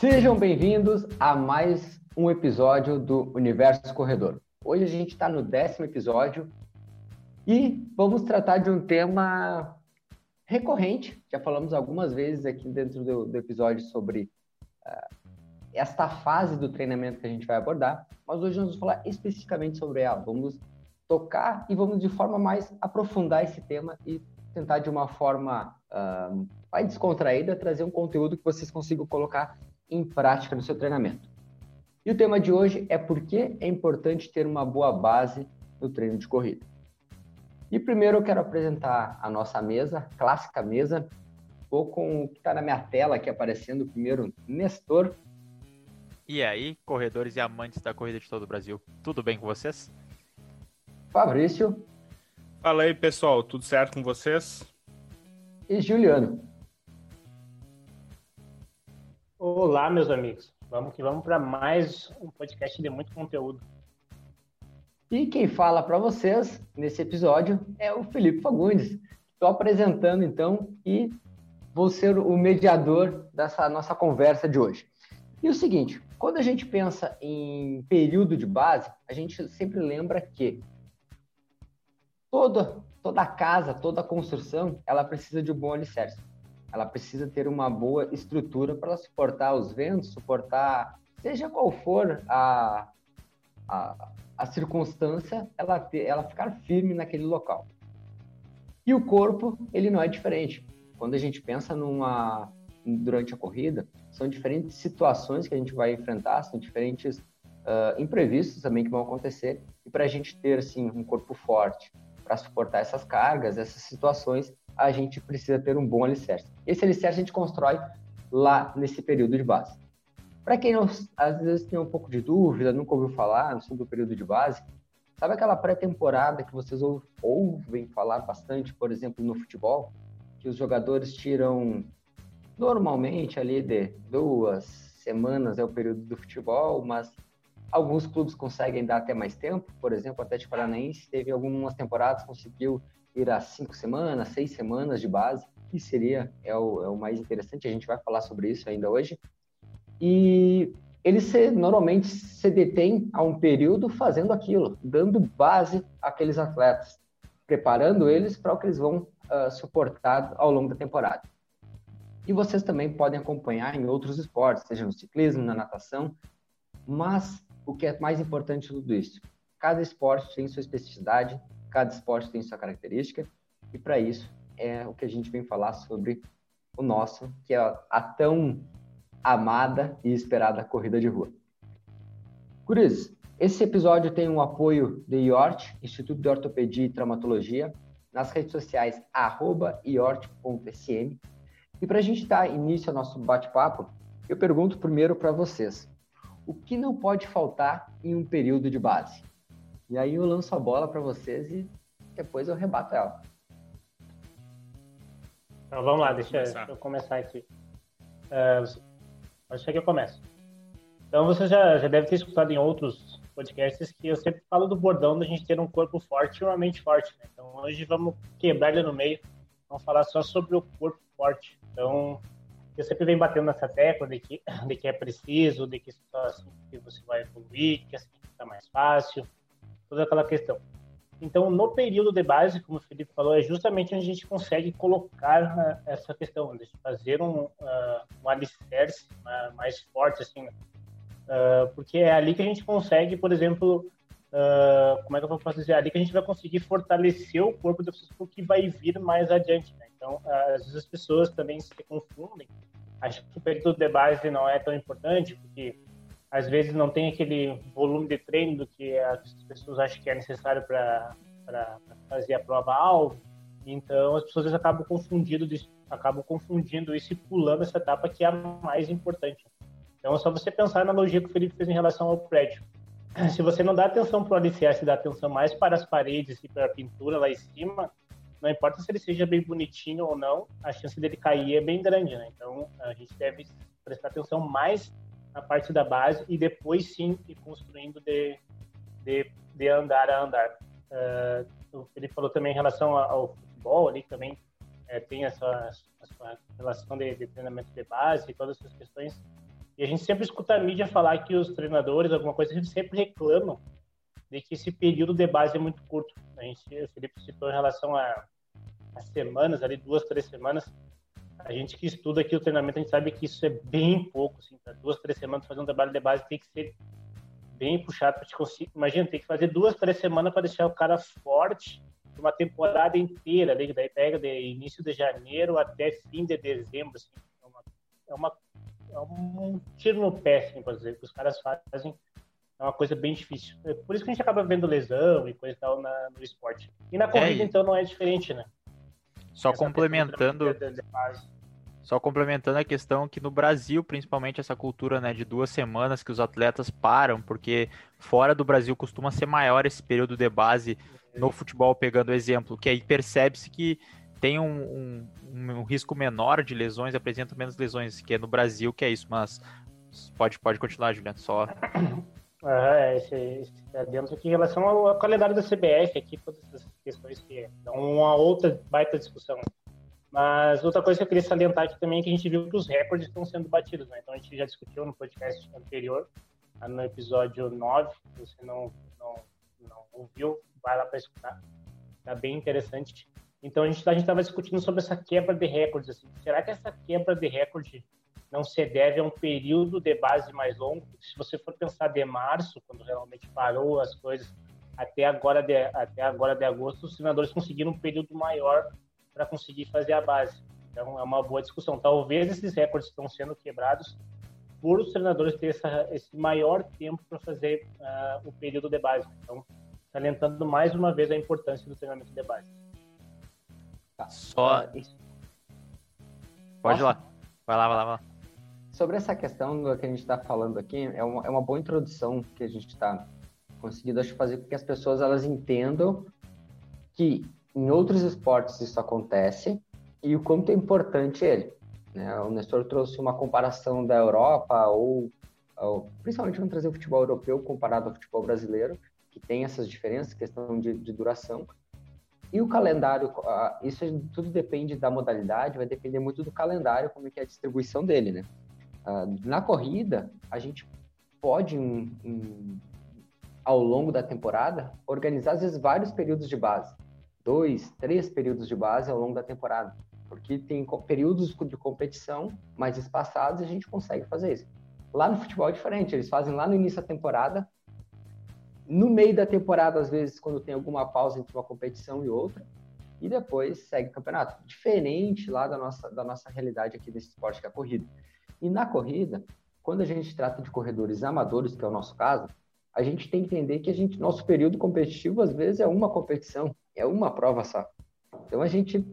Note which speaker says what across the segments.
Speaker 1: Sejam bem-vindos a mais um episódio do Universo Corredor. Hoje a gente está no décimo episódio e vamos tratar de um tema recorrente. Já falamos algumas vezes aqui dentro do, do episódio sobre uh, esta fase do treinamento que a gente vai abordar, mas hoje vamos falar especificamente sobre ela. Vamos tocar e vamos de forma mais aprofundar esse tema e tentar de uma forma uh, mais descontraída trazer um conteúdo que vocês consigam colocar em prática no seu treinamento. E o tema de hoje é por que é importante ter uma boa base no treino de corrida. E primeiro eu quero apresentar a nossa mesa, clássica mesa. Vou com o que está na minha tela aqui aparecendo, primeiro, Nestor.
Speaker 2: E aí, corredores e amantes da corrida de todo o Brasil, tudo bem com vocês?
Speaker 1: Fabrício.
Speaker 3: Fala aí, pessoal, tudo certo com vocês?
Speaker 1: E Juliano.
Speaker 4: Olá, meus amigos. Vamos que vamos para mais um podcast de muito conteúdo.
Speaker 1: E quem fala para vocês nesse episódio é o Felipe Fagundes. Estou apresentando então e vou ser o mediador dessa nossa conversa de hoje. E o seguinte, quando a gente pensa em período de base, a gente sempre lembra que toda toda casa, toda construção, ela precisa de um bom alicerce ela precisa ter uma boa estrutura para suportar os ventos, suportar, seja qual for a, a, a circunstância, ela, ter, ela ficar firme naquele local. E o corpo, ele não é diferente. Quando a gente pensa numa durante a corrida, são diferentes situações que a gente vai enfrentar, são diferentes uh, imprevistos também que vão acontecer. E para a gente ter assim um corpo forte para suportar essas cargas, essas situações, a gente precisa ter um bom alicerce. Esse alicerce a gente constrói lá nesse período de base. Para quem não, às vezes tem um pouco de dúvida, nunca ouviu falar sobre o período de base, sabe aquela pré-temporada que vocês ouvem falar bastante, por exemplo, no futebol, que os jogadores tiram normalmente ali de duas semanas é o período do futebol, mas alguns clubes conseguem dar até mais tempo. Por exemplo, o Atlético Paranaense teve algumas temporadas conseguiu ir a cinco semanas, seis semanas de base, que seria é o, é o mais interessante. A gente vai falar sobre isso ainda hoje. E eles se, normalmente se detêm a um período fazendo aquilo, dando base àqueles atletas, preparando eles para o que eles vão uh, suportar ao longo da temporada. E vocês também podem acompanhar em outros esportes, seja no ciclismo, na natação, mas o que é mais importante de tudo isso? Cada esporte tem sua especificidade, Cada esporte tem sua característica e para isso é o que a gente vem falar sobre o nosso, que é a tão amada e esperada corrida de rua. Curiz, esse episódio tem um apoio do IORT, Instituto de Ortopedia e Traumatologia, nas redes sociais iort.sm. E para a gente dar início ao nosso bate-papo, eu pergunto primeiro para vocês: o que não pode faltar em um período de base? E aí eu lanço a bola para vocês e depois eu rebato ela.
Speaker 4: Então vamos lá, deixa, deixa eu começar aqui. Uh, acho que eu começo. Então você já, já deve ter escutado em outros podcasts que eu sempre falo do bordão da gente ter um corpo forte e uma mente forte. Né? Então hoje vamos quebrar ele no meio, vamos falar só sobre o corpo forte. Então eu sempre venho batendo nessa tecla de que, de que é preciso, de que assim que você vai evoluir, que assim fica mais fácil, toda aquela questão. Então, no período de base, como o Felipe falou, é justamente onde a gente consegue colocar uh, essa questão, de fazer um, uh, um alicerce uh, mais forte, assim, uh, porque é ali que a gente consegue, por exemplo, como é que eu posso dizer, é ali que a gente vai conseguir fortalecer o corpo das pessoas que vai vir mais adiante. Né? Então, às vezes as pessoas também se confundem, acham que o período de base não é tão importante, porque às vezes não tem aquele volume de treino do que as pessoas acham que é necessário para fazer a prova alvo. Então as pessoas acabam confundindo, acabam confundindo isso e pulando essa etapa que é a mais importante. Então é só você pensar na analogia que o Felipe fez em relação ao prédio. Se você não dá atenção para o alicerce, dá atenção mais para as paredes e para a pintura lá em cima, não importa se ele seja bem bonitinho ou não, a chance dele cair é bem grande, né? Então a gente deve prestar atenção mais na parte da base e depois sim ir construindo de, de, de andar a andar. Uh, ele falou também em relação ao futebol ali também é, tem essa, essa relação de, de, treinamento de base e todas essas questões E a gente sempre escuta a mídia falar que os treinadores, alguma coisa, gente sempre reclamam de que esse período de base é muito curto. A gente, o Felipe citou em relação a, a semanas, ali duas, três semanas. A gente que estuda aqui o treinamento, a gente sabe que isso é bem pouco. Assim, tá? Duas, três semanas fazer um trabalho de base tem que ser bem puxado para te conseguir. Imagina, tem que fazer duas, três semanas para deixar o cara forte uma temporada inteira, daí pega de início de janeiro até fim de dezembro. Assim, é, uma, é, uma, é um tiro no pé, assim, por dizer, que os caras fazem é uma coisa bem difícil. É por isso que a gente acaba vendo lesão e coisa e tal na, no esporte. E na corrida, é, então, não é diferente, né?
Speaker 2: Só complementando. Só complementando a questão que no Brasil, principalmente essa cultura né, de duas semanas que os atletas param, porque fora do Brasil costuma ser maior esse período de base no futebol, pegando o exemplo, que aí percebe-se que tem um, um, um, risco menor de lesões, apresenta menos lesões, que é no Brasil que é isso, mas pode, pode continuar, Juliano, só
Speaker 4: é, esse, esse é dentro aqui em relação ao, calendário da CBF, aqui, todas essas questões que dão uma outra baita discussão. Mas outra coisa que eu queria salientar aqui também é que a gente viu que os recordes estão sendo batidos, né? Então a gente já discutiu no podcast anterior, no episódio 9, se você não, não, não ouviu, vai lá para escutar. Tá bem interessante. Então a gente a estava discutindo sobre essa quebra de recordes. Assim. Será que essa quebra de recorde não se deve a um período de base mais longo. Se você for pensar de março, quando realmente parou as coisas, até agora de, até agora de agosto, os treinadores conseguiram um período maior para conseguir fazer a base. Então é uma boa discussão. Talvez esses recordes estão sendo quebrados por os treinadores ter essa, esse maior tempo para fazer uh, o período de base. Então, salientando mais uma vez a importância do treinamento de base.
Speaker 2: Tá. Só. Pode ir lá. Vai lá, vai lá, vai lá
Speaker 1: sobre essa questão do que a gente está falando aqui, é uma, é uma boa introdução que a gente está conseguindo acho, fazer com que as pessoas elas entendam que em outros esportes isso acontece e o quanto é importante ele. Né? O Nestor trouxe uma comparação da Europa ou, ou, principalmente vamos trazer o futebol europeu comparado ao futebol brasileiro, que tem essas diferenças, questão de, de duração. E o calendário, isso tudo depende da modalidade, vai depender muito do calendário, como é que é a distribuição dele, né? Uh, na corrida, a gente pode, um, um, ao longo da temporada, organizar, às vezes, vários períodos de base. Dois, três períodos de base ao longo da temporada. Porque tem períodos de competição mais espaçados e a gente consegue fazer isso. Lá no futebol é diferente, eles fazem lá no início da temporada, no meio da temporada, às vezes, quando tem alguma pausa entre uma competição e outra, e depois segue o campeonato. Diferente lá da nossa, da nossa realidade aqui desse esporte que é a corrida. E na corrida, quando a gente trata de corredores amadores, que é o nosso caso, a gente tem que entender que a gente, nosso período competitivo, às vezes, é uma competição, é uma prova só. Então, a gente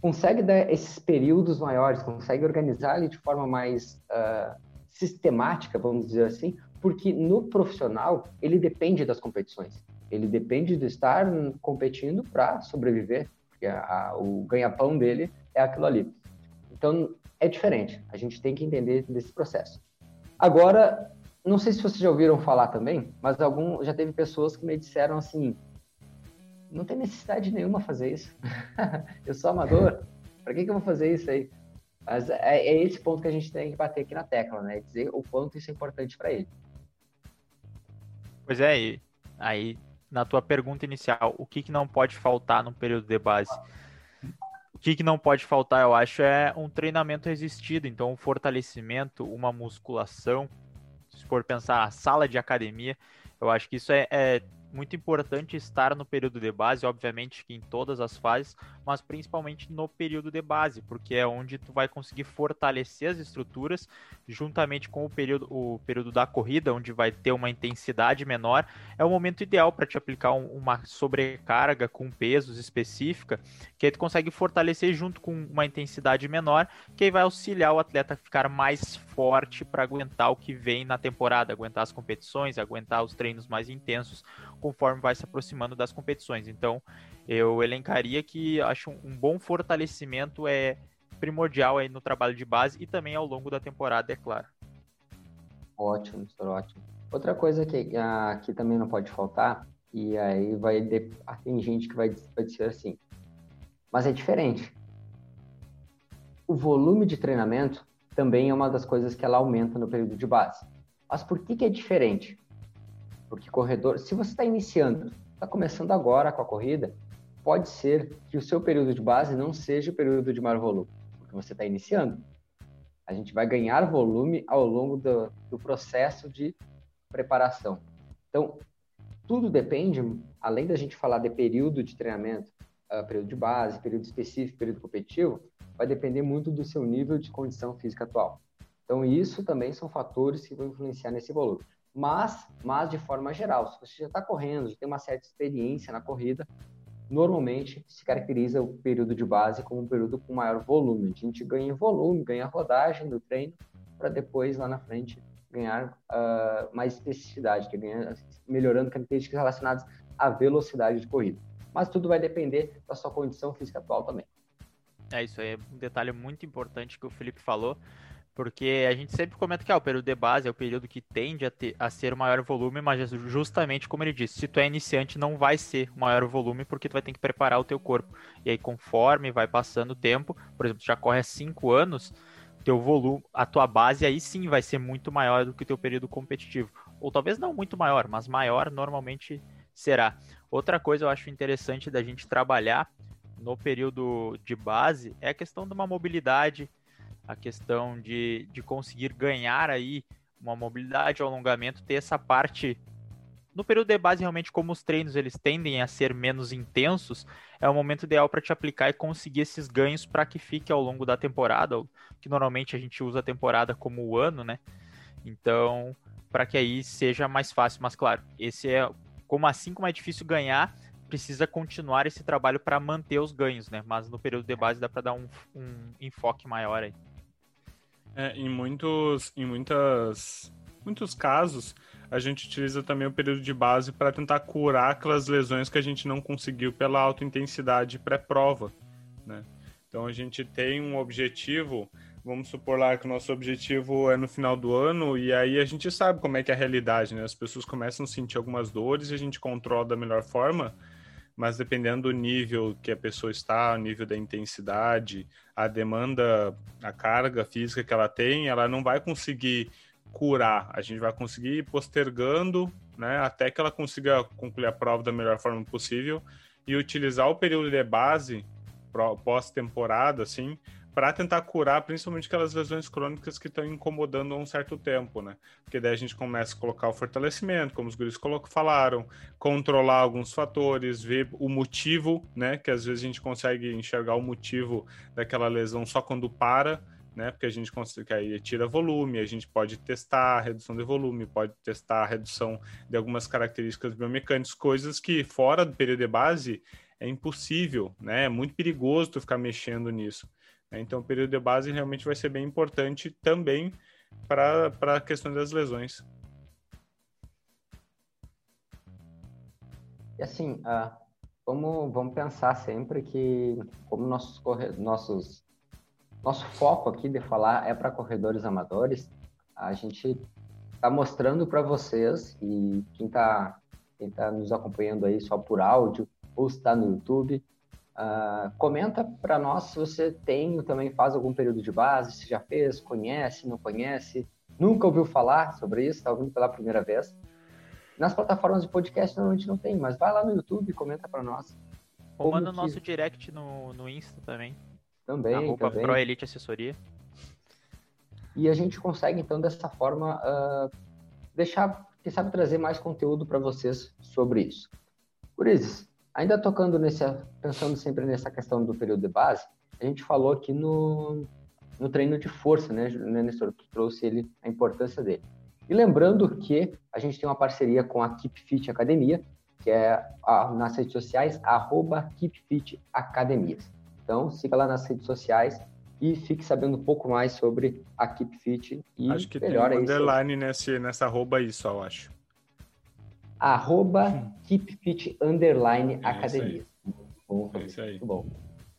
Speaker 1: consegue dar esses períodos maiores, consegue organizar ele de forma mais uh, sistemática, vamos dizer assim, porque no profissional, ele depende das competições. Ele depende de estar competindo para sobreviver, porque a, a, o ganha-pão dele é aquilo ali. Então, é diferente. A gente tem que entender desse processo. Agora, não sei se vocês já ouviram falar também, mas algum já teve pessoas que me disseram assim: não tem necessidade nenhuma fazer isso. eu sou amador. Para que, que eu vou fazer isso aí? Mas é, é, esse ponto que a gente tem que bater aqui na tecla, né? Dizer o quanto isso é importante para ele.
Speaker 2: Pois é, e aí na tua pergunta inicial, o que, que não pode faltar no período de base? O que, que não pode faltar, eu acho, é um treinamento resistido. Então, um fortalecimento, uma musculação. Se for pensar a sala de academia, eu acho que isso é, é muito importante estar no período de base, obviamente que em todas as fases, mas principalmente no período de base, porque é onde tu vai conseguir fortalecer as estruturas, juntamente com o período, o período da corrida, onde vai ter uma intensidade menor, é o momento ideal para te aplicar um, uma sobrecarga com pesos específica, que aí tu consegue fortalecer junto com uma intensidade menor, que aí vai auxiliar o atleta a ficar mais forte para aguentar o que vem na temporada, aguentar as competições, aguentar os treinos mais intensos, conforme vai se aproximando das competições. Então, eu elencaria que acho um bom fortalecimento é primordial aí no trabalho de base e também ao longo da temporada, é claro.
Speaker 1: Ótimo, senhor, ótimo. Outra coisa que aqui também não pode faltar, e aí vai ah, tem gente que vai, vai dizer assim, mas é diferente. O volume de treinamento também é uma das coisas que ela aumenta no período de base. Mas por que, que é diferente? Porque corredor, se você está iniciando, está começando agora com a corrida, pode ser que o seu período de base não seja o período de maior volume, porque você está iniciando. A gente vai ganhar volume ao longo do, do processo de preparação. Então, tudo depende, além da gente falar de período de treinamento, uh, período de base, período específico, período competitivo, vai depender muito do seu nível de condição física atual. Então, isso também são fatores que vão influenciar nesse volume. Mas, mas de forma geral, se você já está correndo, já tem uma certa experiência na corrida, normalmente se caracteriza o período de base como um período com maior volume. A gente ganha volume, ganha rodagem do treino, para depois, lá na frente, ganhar uh, mais especificidade, que ganha, melhorando características relacionadas à velocidade de corrida. Mas tudo vai depender da sua condição física atual também.
Speaker 2: É, isso aí é um detalhe muito importante que o Felipe falou, porque a gente sempre comenta que ah, o período de base é o período que tende a, ter, a ser o maior volume, mas justamente como ele disse, se tu é iniciante não vai ser o maior volume porque tu vai ter que preparar o teu corpo. E aí conforme vai passando o tempo, por exemplo, já corre há 5 anos, teu volume, a tua base aí sim vai ser muito maior do que o teu período competitivo. Ou talvez não muito maior, mas maior normalmente será. Outra coisa eu acho interessante da gente trabalhar no período de base é a questão de uma mobilidade, a questão de, de conseguir ganhar aí uma mobilidade, um alongamento, ter essa parte no período de base, realmente, como os treinos eles tendem a ser menos intensos, é o momento ideal para te aplicar e conseguir esses ganhos para que fique ao longo da temporada, que normalmente a gente usa a temporada como o ano, né? Então, para que aí seja mais fácil, mas claro, esse é como assim como é difícil ganhar, precisa continuar esse trabalho para manter os ganhos, né? Mas no período de base dá para dar um, um, enfoque maior aí.
Speaker 3: É, em muitos, em muitas, muitos casos, a gente utiliza também o período de base para tentar curar aquelas lesões que a gente não conseguiu pela alta intensidade pré-prova, né? Então a gente tem um objetivo, vamos supor lá que o nosso objetivo é no final do ano e aí a gente sabe como é que é a realidade, né? As pessoas começam a sentir algumas dores e a gente controla da melhor forma, mas dependendo do nível que a pessoa está, o nível da intensidade, a demanda, a carga física que ela tem, ela não vai conseguir curar. A gente vai conseguir ir postergando, né, até que ela consiga concluir a prova da melhor forma possível e utilizar o período de base pós-temporada, assim, para tentar curar principalmente aquelas lesões crônicas que estão incomodando há um certo tempo, né? Porque daí a gente começa a colocar o fortalecimento, como os guris falaram, controlar alguns fatores, ver o motivo, né? Que às vezes a gente consegue enxergar o motivo daquela lesão só quando para, né? Porque a gente consegue aí tira volume, a gente pode testar a redução de volume, pode testar a redução de algumas características biomecânicas, coisas que fora do período de base é impossível, né? É muito perigoso tu ficar mexendo nisso. Né? Então, o período de base realmente vai ser bem importante também para a questão das lesões.
Speaker 1: E assim, uh, vamos, vamos pensar sempre que, como nossos, nossos nosso foco aqui de falar é para corredores amadores. A gente está mostrando para vocês e quem está quem tá nos acompanhando aí só por áudio ou está no YouTube, uh, comenta para nós se você tem ou também faz algum período de base, se já fez, conhece, não conhece, nunca ouviu falar sobre isso, está ouvindo pela primeira vez. Nas plataformas de podcast normalmente não tem, mas vai lá no YouTube e comenta para nós.
Speaker 2: Ou manda o que... nosso direct no, no Insta também.
Speaker 1: Também, Arroba também.
Speaker 2: Pro Elite Assessoria.
Speaker 1: E a gente consegue, então, dessa forma, uh, deixar, quem sabe, trazer mais conteúdo para vocês sobre isso. Por isso, ainda tocando nesse, pensando sempre nessa questão do período de base, a gente falou aqui no, no treino de força, né, né Nestor? Tu trouxe ele, a importância dele. E lembrando que a gente tem uma parceria com a Keep Fit Academia, que é a, nas redes sociais, arroba Keep Fit Academias. Então, siga lá nas redes sociais e fique sabendo um pouco mais sobre a Keep Fit e
Speaker 3: acho que melhor tem um underline nesse, nessa arroba aí só, eu acho.
Speaker 1: Arroba hum. Keep Fit Underline é Academia. Bom, é isso aí. Muito bom.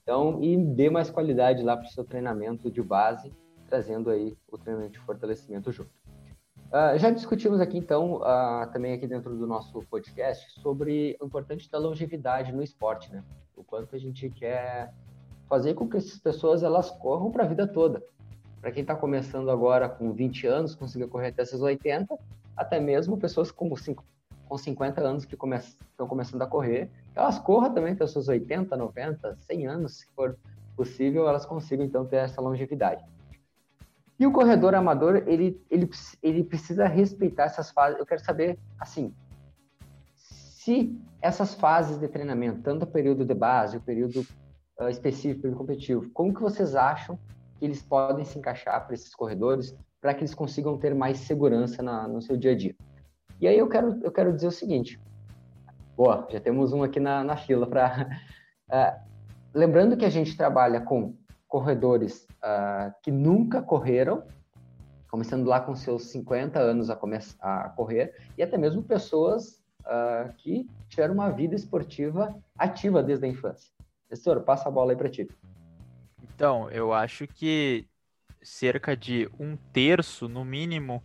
Speaker 1: Então, e dê mais qualidade lá para o seu treinamento de base, trazendo aí o treinamento de fortalecimento junto. Uh, já discutimos aqui, então, uh, também aqui dentro do nosso podcast, sobre o importante da longevidade no esporte, né? O quanto a gente quer fazer com que essas pessoas elas corram para a vida toda, para quem está começando agora com 20 anos, consiga correr até esses 80, até mesmo pessoas com, 5, com 50 anos que estão começando a correr, elas corram também até os seus 80, 90, 100 anos, se for possível, elas consigam então ter essa longevidade. E o corredor amador, ele, ele, ele precisa respeitar essas fases. Eu quero saber, assim, se essas fases de treinamento, tanto o período de base, o período uh, específico, o período competitivo, como que vocês acham que eles podem se encaixar para esses corredores, para que eles consigam ter mais segurança na, no seu dia a dia? E aí eu quero, eu quero dizer o seguinte, boa, já temos um aqui na, na fila para... Uh, ah, lembrando que a gente trabalha com corredores uh, que nunca correram, começando lá com seus 50 anos a, a correr, e até mesmo pessoas uh, que tiveram uma vida esportiva ativa desde a infância. Professor, passa a bola aí para ti.
Speaker 2: Então, eu acho que cerca de um terço, no mínimo,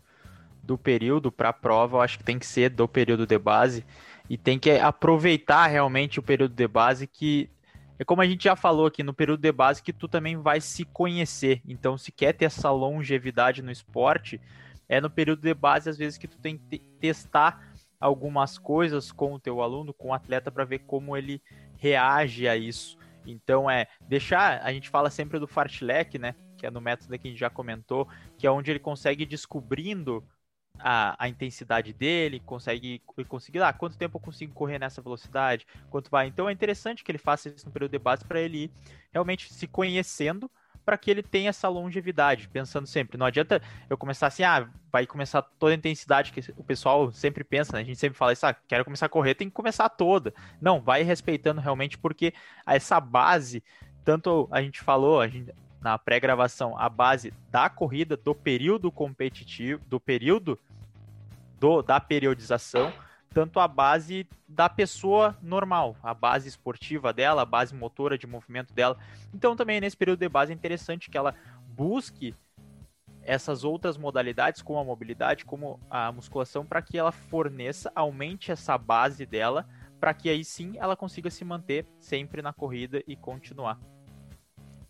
Speaker 2: do período para a prova, eu acho que tem que ser do período de base e tem que aproveitar realmente o período de base que é como a gente já falou aqui no período de base que tu também vai se conhecer. Então, se quer ter essa longevidade no esporte, é no período de base às vezes que tu tem que testar algumas coisas com o teu aluno, com o atleta para ver como ele reage a isso. Então é deixar, a gente fala sempre do fartlek, né, que é no método que a gente já comentou, que é onde ele consegue descobrindo a, a intensidade dele, consegue conseguir lá, ah, quanto tempo eu consigo correr nessa velocidade, quanto vai. Então é interessante que ele faça isso no período de base para ele ir realmente se conhecendo para que ele tenha essa longevidade, pensando sempre. Não adianta eu começar assim, ah, vai começar toda a intensidade que o pessoal sempre pensa, né? A gente sempre fala isso, ah, quero começar a correr, tem que começar toda. Não, vai respeitando realmente, porque essa base, tanto a gente falou, a gente, na pré-gravação, a base da corrida, do período competitivo, do período do, da periodização, tanto a base da pessoa normal, a base esportiva dela, a base motora de movimento dela. Então também nesse período de base é interessante que ela busque essas outras modalidades, como a mobilidade, como a musculação, para que ela forneça, aumente essa base dela, para que aí sim ela consiga se manter sempre na corrida e continuar.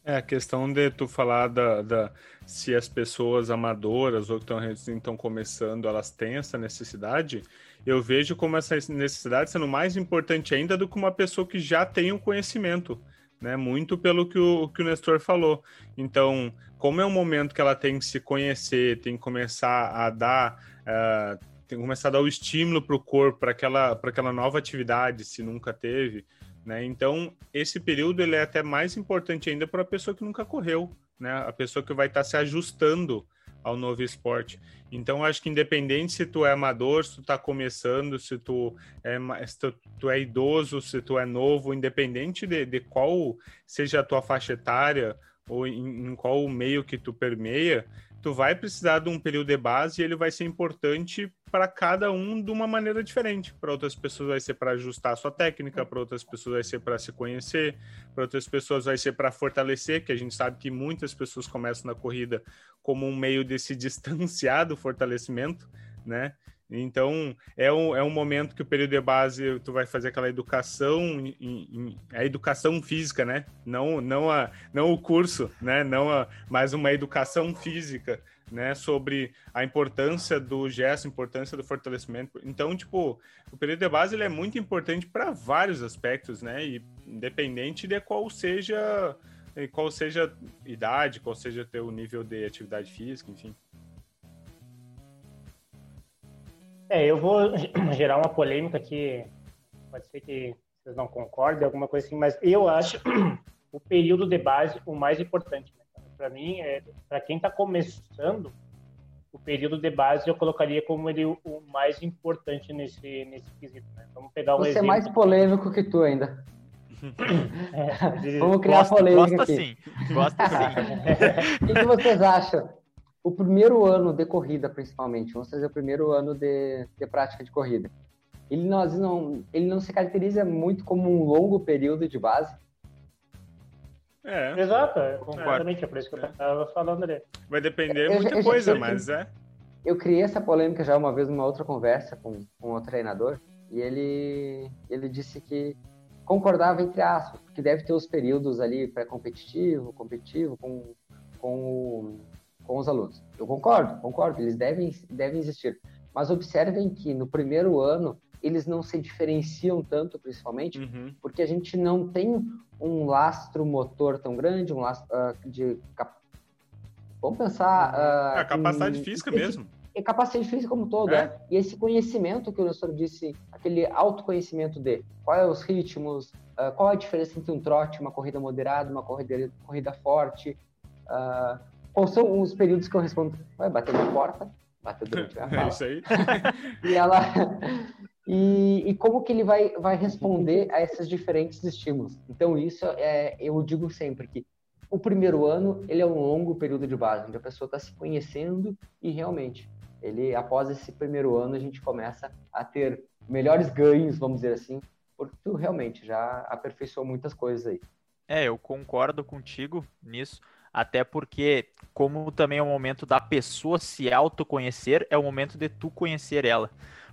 Speaker 3: É, a questão de tu falar da, da se as pessoas amadoras ou que estão começando, elas têm essa necessidade, eu vejo como essa necessidade sendo mais importante ainda do que uma pessoa que já tem o um conhecimento, né? Muito pelo que o, que o Nestor falou. Então, como é um momento que ela tem que se conhecer, tem que começar a dar... Uh, tem que começar a dar o estímulo para o corpo, para aquela, aquela nova atividade, se nunca teve, né? Então, esse período ele é até mais importante ainda para a pessoa que nunca correu, né? a pessoa que vai estar tá se ajustando ao novo esporte. Então, acho que independente se tu é amador, se tu está começando, se tu é, se tu, tu, é idoso, se tu é novo, independente de, de qual seja a tua faixa etária ou em, em qual meio que tu permeia, tu vai precisar de um período de base e ele vai ser importante para cada um de uma maneira diferente. Para outras pessoas vai ser para ajustar a sua técnica, para outras pessoas vai ser para se conhecer, para outras pessoas vai ser para fortalecer, que a gente sabe que muitas pessoas começam na corrida como um meio de se distanciar do fortalecimento, né? Então, é um, é um momento que o período de base tu vai fazer aquela educação, em, em, a educação física, né? Não, não, a, não o curso, né? Não a, mas uma educação física, né? Sobre a importância do gesto, importância do fortalecimento. Então, tipo, o período de base ele é muito importante para vários aspectos, né? E independente de qual seja qual seja idade, qual seja o nível de atividade física, enfim.
Speaker 4: É, eu vou gerar uma polêmica que pode ser que vocês não concordem, alguma coisa assim, mas eu acho o período de base o mais importante. Né? Para mim, é, para quem está começando, o período de base eu colocaria como ele o mais importante nesse nesse quesito. Né? Vamos pegar um
Speaker 1: Você
Speaker 4: exemplo.
Speaker 1: é mais polêmico que tu ainda. É, Vamos criar gosta, polêmica gosta
Speaker 2: aqui. Sim. Gosta sim.
Speaker 1: o que, que vocês acham? O primeiro ano de corrida, principalmente, vamos trazer o primeiro ano de, de prática de corrida. Ele não, não, ele não se caracteriza muito como um longo período de base.
Speaker 4: É. Exato, é completamente, é por isso que eu estava falando ali.
Speaker 3: Vai depender de muita eu, coisa, eu, mas é.
Speaker 1: Eu criei essa polêmica já uma vez numa outra conversa com, com um treinador, e ele, ele disse que concordava entre aspas, porque deve ter os períodos ali pré-competitivo, competitivo, com, com o com os alunos. Eu concordo, concordo, eles devem, devem existir. Mas observem que no primeiro ano eles não se diferenciam tanto, principalmente, uhum. porque a gente não tem um lastro motor tão grande, um lastro uh, de. Cap... Vamos pensar.
Speaker 3: Uh, é, capacidade em, física mesmo.
Speaker 1: É capacidade física como todo, é. é. E esse conhecimento que o professor disse, aquele autoconhecimento de quais é os ritmos, uh, qual a diferença entre um trote, uma corrida moderada, uma corrida, corrida forte, uh, quais são os períodos que eu respondo, vai bater na porta, bateu durante a fala. É isso aí. e ela e, e, como que ele vai, vai responder a esses diferentes estímulos. Então, isso é, eu digo sempre que o primeiro ano ele é um longo período de base, onde a pessoa está se conhecendo e realmente, ele após esse primeiro ano a gente começa a ter melhores ganhos, vamos dizer assim, porque tu realmente já aperfeiçoou muitas coisas aí.
Speaker 2: É, eu concordo contigo nisso, até porque como também é o momento da pessoa se autoconhecer, é o momento de tu conhecer ela.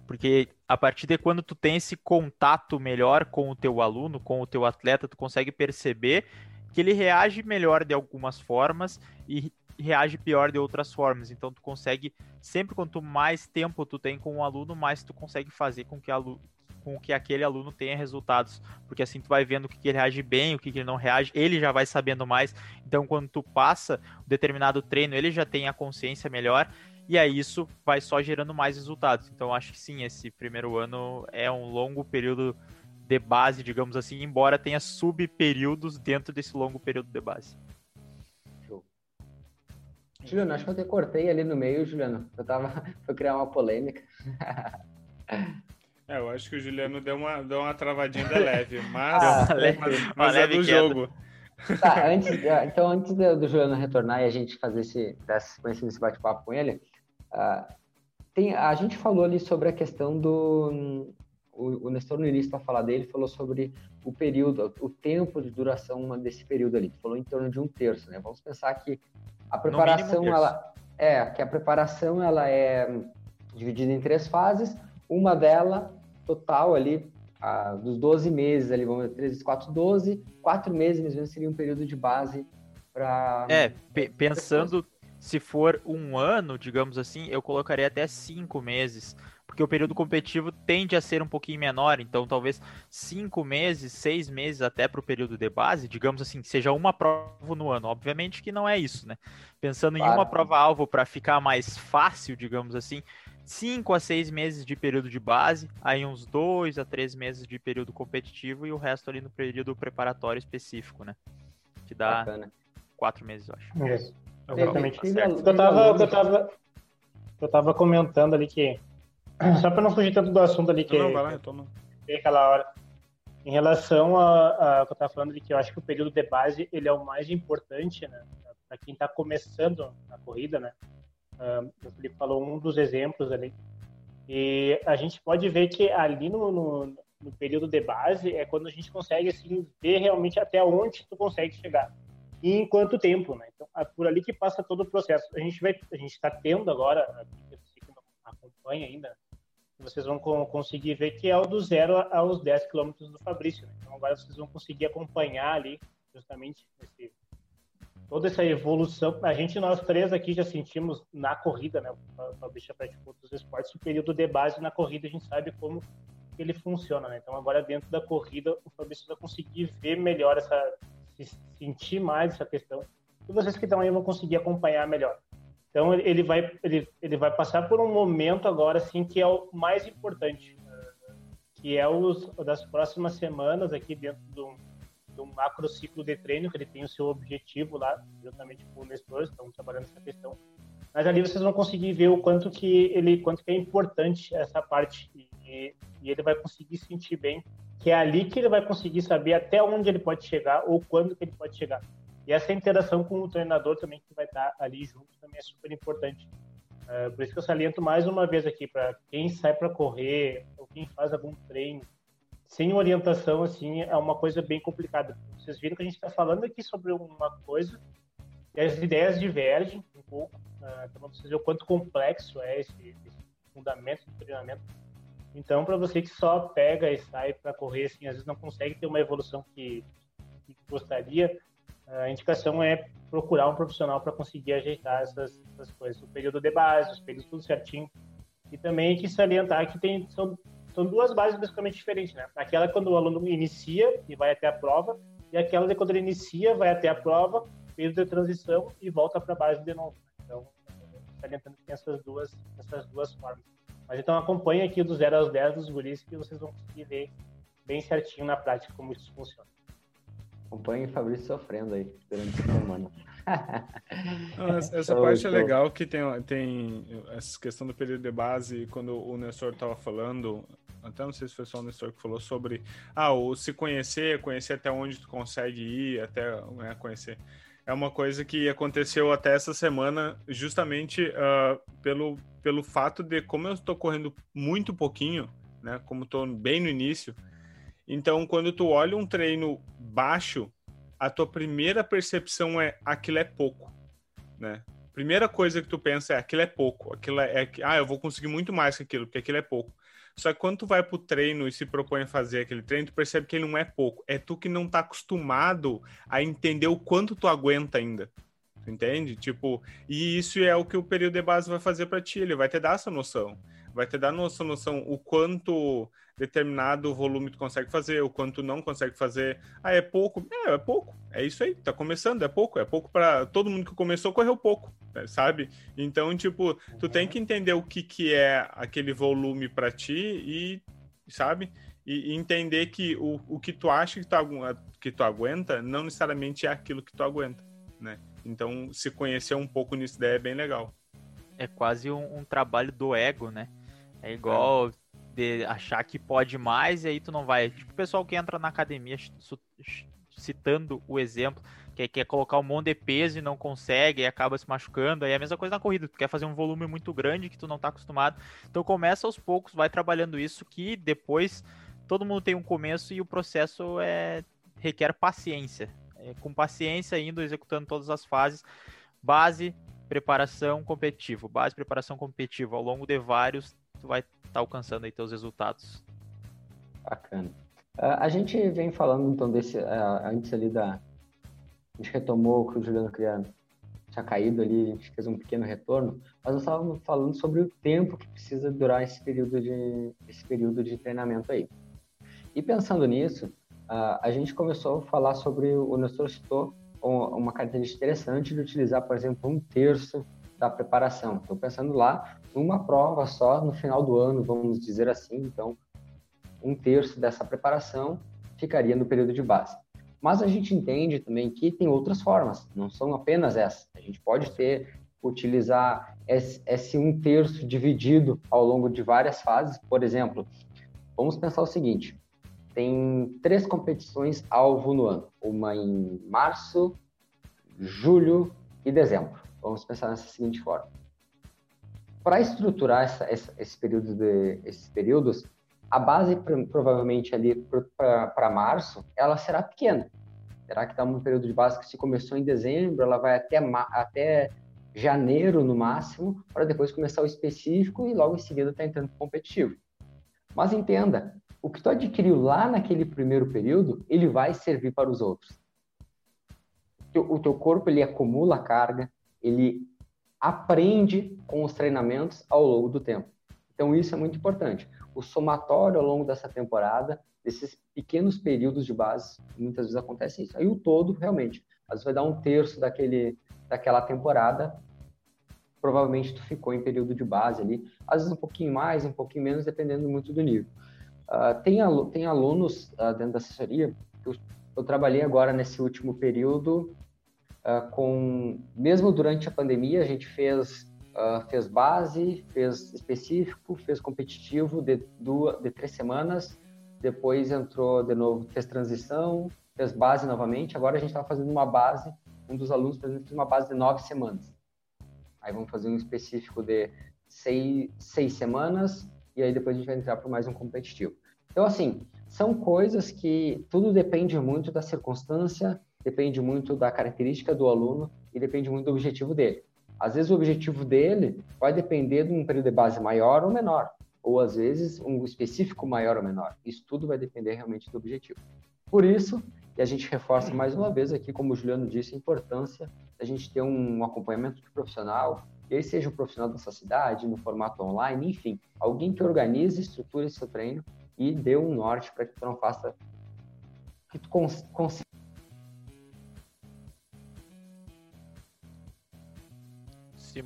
Speaker 2: Porque a partir de quando tu tem esse contato melhor com o teu aluno, com o teu atleta, tu consegue perceber que ele reage melhor de algumas formas e reage pior de outras formas. Então tu consegue sempre quanto mais tempo tu tem com um aluno, mais tu consegue fazer com que aluno com que aquele aluno tenha resultados, porque assim tu vai vendo o que, que ele reage bem, o que, que ele não reage, ele já vai sabendo mais. Então, quando tu passa um determinado treino, ele já tem a consciência melhor e aí isso vai só gerando mais resultados. Então acho que sim, esse primeiro ano é um longo período de base, digamos assim, embora tenha subperíodos dentro desse longo período de base.
Speaker 1: Show. Juliano, acho que eu te cortei ali no meio, Juliano. Eu tava foi criar uma polêmica.
Speaker 3: É, eu acho que o Juliano deu uma, deu uma travadinha da leve, mas, ah, mas, mas é do jogo.
Speaker 1: Tá, antes, então antes do, Juliano retornar e a gente fazer esse, esse bate-papo com ele, Uh, tem, a gente falou ali sobre a questão do. O, o Nestor, no início da fala dele, falou sobre o período, o tempo de duração desse período ali. Falou em torno de um terço, né? Vamos pensar que a preparação, ela. É, que a preparação ela é dividida em três fases. Uma dela, total ali, ah, dos 12 meses ali, vamos ver, 13, 4, 12, 4 meses mesmo seria um período de base para.
Speaker 2: É, pensando se for um ano, digamos assim, eu colocaria até cinco meses, porque o período competitivo tende a ser um pouquinho menor, então talvez cinco meses, seis meses até para o período de base, digamos assim, seja uma prova no ano. Obviamente que não é isso, né? Pensando claro. em uma prova-alvo para ficar mais fácil, digamos assim, cinco a seis meses de período de base, aí uns dois a três meses de período competitivo e o resto ali no período preparatório específico, né? Que dá Bacana. quatro meses, eu acho.
Speaker 4: Isso. Exatamente. Tá eu tava, eu tava, eu tava comentando ali que só para não fugir tanto do assunto ali que não, vai lá, retoma. aquela hora. Em relação a, a que eu estava falando de que eu acho que o período de base ele é o mais importante, né, para quem está começando a corrida, né? O Felipe falou um dos exemplos ali. E a gente pode ver que ali no, no, no período de base é quando a gente consegue assim ver realmente até onde tu consegue chegar e em quanto tempo, né? Então, é por ali que passa todo o processo. A gente vai, a gente está tendo agora, que acompanha ainda, vocês vão conseguir ver que é o do zero aos 10 quilômetros do Fabrício. Né? Então agora vocês vão conseguir acompanhar ali justamente esse, toda essa evolução. A gente, nós três aqui já sentimos na corrida, né? O Fabrício praticou outros esportes, o período de base na corrida a gente sabe como ele funciona, né? Então agora dentro da corrida o Fabrício vai conseguir ver melhor essa sentir mais essa questão, e vocês que estão aí vão conseguir acompanhar melhor. Então ele vai ele, ele vai passar por um momento agora assim que é o mais importante, que é os das próximas semanas aqui dentro do, do macro ciclo de treino que ele tem o seu objetivo lá, juntamente com o Nestor, estamos trabalhando essa questão. Mas ali vocês vão conseguir ver o quanto que ele quanto que é importante essa parte e, e ele vai conseguir sentir bem que é ali que ele vai conseguir saber até onde ele pode chegar ou quando que ele pode chegar. E essa interação com o treinador também que vai estar ali junto também é super importante. Uh, por isso que eu saliento mais uma vez aqui para quem sai para correr ou quem faz algum treino sem orientação assim é uma coisa bem complicada. Vocês viram que a gente está falando aqui sobre uma coisa e as ideias divergem um pouco. Uh, então vocês verem o quanto complexo é esse, esse fundamento do treinamento então, para você que só pega e sai para correr, assim, às vezes não consegue ter uma evolução que, que gostaria, a indicação é procurar um profissional para conseguir ajeitar essas, essas, coisas. O período de base, os períodos tudo certinho. E também que salientar que tem, são, são duas bases basicamente diferentes, né? Aquela quando o aluno inicia e vai até a prova, e aquela de quando ele inicia, vai até a prova, período de transição e volta para a base de novo. Então, salientando que tem essas duas, essas duas formas. Mas então acompanhe aqui do 0 aos 10 dos guris que vocês vão conseguir ver bem certinho na prática como isso funciona.
Speaker 1: Acompanhe o Fabrício sofrendo aí durante a semana.
Speaker 3: essa parte é legal que tem, tem essa questão do período de base, quando o Nestor estava falando, até não sei se foi só o Nestor que falou sobre ah, o se conhecer, conhecer até onde tu consegue ir, até né, conhecer. É uma coisa que aconteceu até essa semana, justamente uh, pelo, pelo fato de como eu estou correndo muito pouquinho, né? Como estou bem no início. Então, quando tu olha um treino baixo, a tua primeira percepção é aquilo é pouco, né? Primeira coisa que tu pensa é aquilo é pouco, aquilo é, é ah, eu vou conseguir muito mais que aquilo, porque aquilo é pouco. Só que quando tu vai pro treino e se propõe a fazer aquele treino, tu percebe que ele não é pouco. É tu que não tá acostumado a entender o quanto tu aguenta ainda. Entende? Tipo, e isso é o que o período de base vai fazer para ti, ele vai te dar essa noção vai te dar nossa noção o quanto determinado volume tu consegue fazer, o quanto não consegue fazer. Ah, é pouco? É, é pouco. É isso aí, tá começando, é pouco. É pouco para todo mundo que começou correu pouco, né, sabe? Então, tipo, tu tem que entender o que que é aquele volume para ti e, sabe? E, e, entender que o, o que tu acha que tu, que tu aguenta não necessariamente é aquilo que tu aguenta, né? Então, se conhecer um pouco nisso daí é bem legal.
Speaker 2: É quase um, um trabalho do ego, né? É igual de achar que pode mais e aí tu não vai. Tipo, o pessoal que entra na academia, citando o exemplo, que quer colocar um monte de peso e não consegue e acaba se machucando. Aí é a mesma coisa na corrida, tu quer fazer um volume muito grande que tu não tá acostumado. Então começa aos poucos, vai trabalhando isso que depois todo mundo tem um começo e o processo é requer paciência. É, com paciência indo executando todas as fases, base, preparação competitivo, base, preparação competitiva ao longo de vários tu vai estar tá alcançando aí teus resultados.
Speaker 1: Bacana. Uh, a gente vem falando então desse uh, antes ali da a gente retomou que o Juliano queria tinha caído ali, a gente fez um pequeno retorno, mas nós estávamos falando sobre o tempo que precisa durar esse período de esse período de treinamento aí. E pensando nisso, uh, a gente começou a falar sobre o Nestor citou uma característica interessante de utilizar, por exemplo, um terço da preparação. Estou pensando lá numa prova só no final do ano, vamos dizer assim. Então, um terço dessa preparação ficaria no período de base. Mas a gente entende também que tem outras formas, não são apenas essas. A gente pode ter, utilizar esse, esse um terço dividido ao longo de várias fases. Por exemplo, vamos pensar o seguinte: tem três competições alvo no ano, uma em março, julho e dezembro. Vamos pensar nessa seguinte forma. Para estruturar essa, essa, esse período de, esses períodos, a base provavelmente ali para março, ela será pequena. Será que está um período de base que se começou em dezembro, ela vai até, até janeiro no máximo, para depois começar o específico e logo em seguida está entrando competitivo. Mas entenda, o que tu adquiriu lá naquele primeiro período, ele vai servir para os outros. O teu corpo ele acumula carga, ele aprende com os treinamentos ao longo do tempo. Então isso é muito importante. O somatório ao longo dessa temporada, desses pequenos períodos de base, muitas vezes acontece isso. Aí o todo, realmente, às vezes vai dar um terço daquele, daquela temporada, provavelmente tu ficou em período de base ali, às vezes um pouquinho mais, um pouquinho menos, dependendo muito do nível. Uh, tem, tem alunos uh, dentro da assessoria, eu, eu trabalhei agora nesse último período uh, com mesmo durante a pandemia a gente fez fez base, fez específico, fez competitivo de duas, de três semanas, depois entrou de novo, fez transição, fez base novamente. Agora a gente está fazendo uma base, um dos alunos, por exemplo, fez uma base de nove semanas. Aí vamos fazer um específico de seis, seis semanas e aí depois a gente vai entrar para mais um competitivo. Então, assim, são coisas que tudo depende muito da circunstância, depende muito da característica do aluno e depende muito do objetivo dele. Às vezes o objetivo dele vai depender de um período de base maior ou menor, ou às vezes um específico maior ou menor. Isso tudo vai depender realmente do objetivo. Por isso, E a gente reforça mais uma vez aqui, como o Juliano disse, a importância da gente ter um acompanhamento de profissional, e aí seja um profissional da sua cidade, no formato online, enfim, alguém que organize, estruture seu treino e dê um norte para que tu não faça que tu cons consiga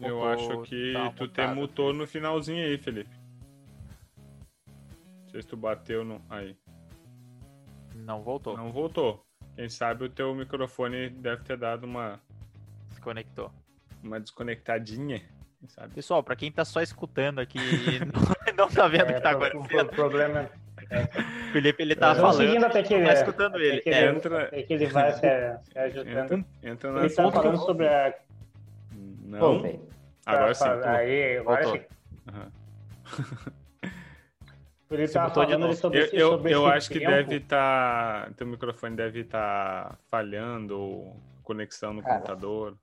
Speaker 3: Eu acho que tá tu te mutou no finalzinho aí, Felipe. Não sei se tu bateu no. Aí.
Speaker 2: Não voltou.
Speaker 3: Não voltou. Quem sabe o teu microfone deve ter dado uma.
Speaker 2: Desconectou.
Speaker 3: Uma desconectadinha. Sabe?
Speaker 2: Pessoal, para quem tá só escutando aqui e não, não tá vendo o é, que tá acontecendo.
Speaker 4: O problema
Speaker 2: é. O Felipe ele tá falando.
Speaker 4: Seguindo até que
Speaker 2: ele, tá escutando ele.
Speaker 4: Que ele, é. entra... até que ele vai se, se ajustando. Entra, entra ele tá falando sobre a.
Speaker 3: Não. Pô, agora sim.
Speaker 4: Aí, agora sim. Uhum. Ele tá falando
Speaker 3: sobre eu, eu, sobre eu acho tempo. que deve estar. Tá, teu microfone deve estar tá falhando, ou conexão no Cara, computador.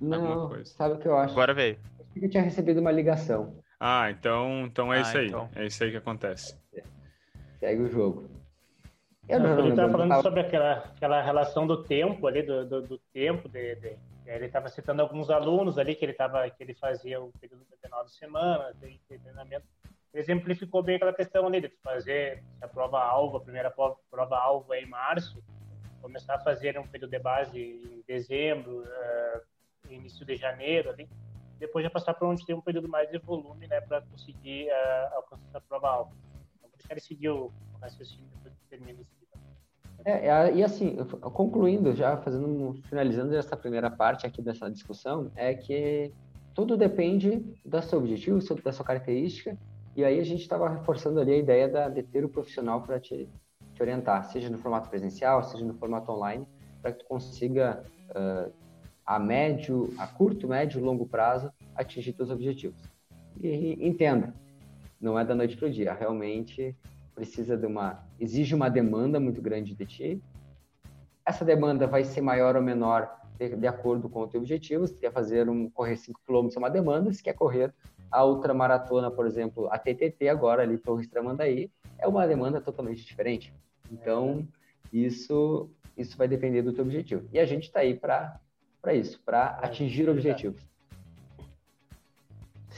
Speaker 1: Não, sabe o que eu acho?
Speaker 2: Agora veio.
Speaker 1: Eu eu tinha recebido uma ligação.
Speaker 3: Ah, então, então é ah, isso aí. Então. É isso aí que acontece.
Speaker 1: Segue o jogo.
Speaker 4: Eu não, ele estava falando sobre aquela, aquela relação do tempo ali, do, do, do tempo de, de, ele estava citando alguns alunos ali que ele tava que ele fazia o período de 19 semanas de, de treinamento. Exemplificou bem aquela questão ali de fazer a prova alvo a primeira prova, prova alvo é em março começar a fazer um período de base em dezembro uh, início de janeiro ali, depois já passar para onde tem um período mais de volume, né, para conseguir uh, alcançar a prova alta. Por isso que ele seguiu o raciocínio depois que termina esse
Speaker 1: é, é, e assim, concluindo já, fazendo, finalizando essa primeira parte aqui dessa discussão, é que tudo depende do seu objetivo, da sua característica, e aí a gente estava reforçando ali a ideia da, de ter o profissional para te, te orientar, seja no formato presencial, seja no formato online, para que tu consiga uh, a médio, a curto, médio, longo prazo, atingir seus objetivos. E entenda, não é da noite para o dia, realmente precisa de uma, exige uma demanda muito grande de ti. Essa demanda vai ser maior ou menor de, de acordo com o teu objetivo. Se quer fazer um correr 5 km é uma demanda, se quer correr a outra maratona, por exemplo, a TTT agora ali Torres Tramandaí, é uma demanda totalmente diferente. Então, isso isso vai depender do teu objetivo. E a gente está aí para para isso, para é, atingir objetivos.